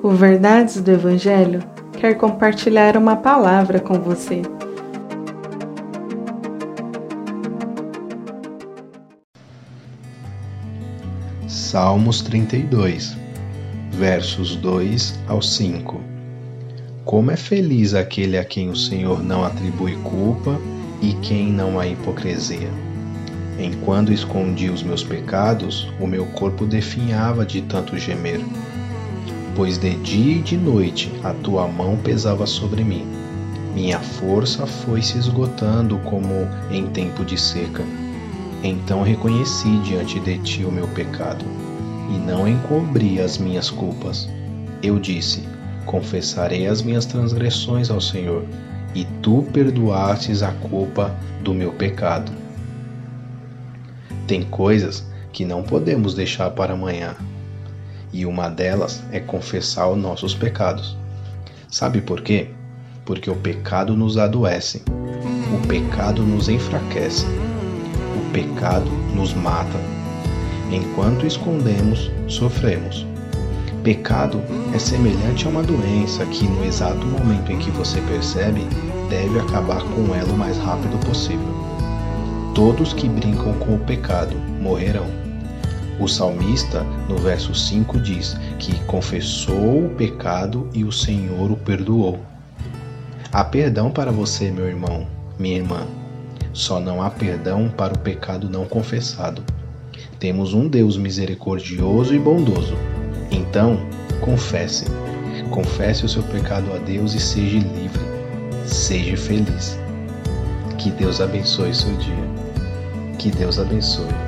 O Verdades do Evangelho quer compartilhar uma palavra com você. Salmos 32, versos 2 ao 5. Como é feliz aquele a quem o Senhor não atribui culpa e quem não há hipocrisia. Enquanto escondi os meus pecados, o meu corpo definhava de tanto gemer. Pois de dia e de noite a tua mão pesava sobre mim. Minha força foi se esgotando como em tempo de seca. Então reconheci diante de ti o meu pecado, e não encobri as minhas culpas. Eu disse: Confessarei as minhas transgressões ao Senhor, e tu perdoastes a culpa do meu pecado. Tem coisas que não podemos deixar para amanhã, e uma delas é confessar os nossos pecados. Sabe por quê? Porque o pecado nos adoece, o pecado nos enfraquece, o pecado nos mata. Enquanto escondemos, sofremos. Pecado é semelhante a uma doença que, no exato momento em que você percebe, deve acabar com ela o mais rápido possível. Todos que brincam com o pecado morrerão. O salmista, no verso 5, diz que confessou o pecado e o Senhor o perdoou. Há perdão para você, meu irmão, minha irmã. Só não há perdão para o pecado não confessado. Temos um Deus misericordioso e bondoso. Então, confesse. Confesse o seu pecado a Deus e seja livre. Seja feliz. Que Deus abençoe seu dia. Que Deus abençoe.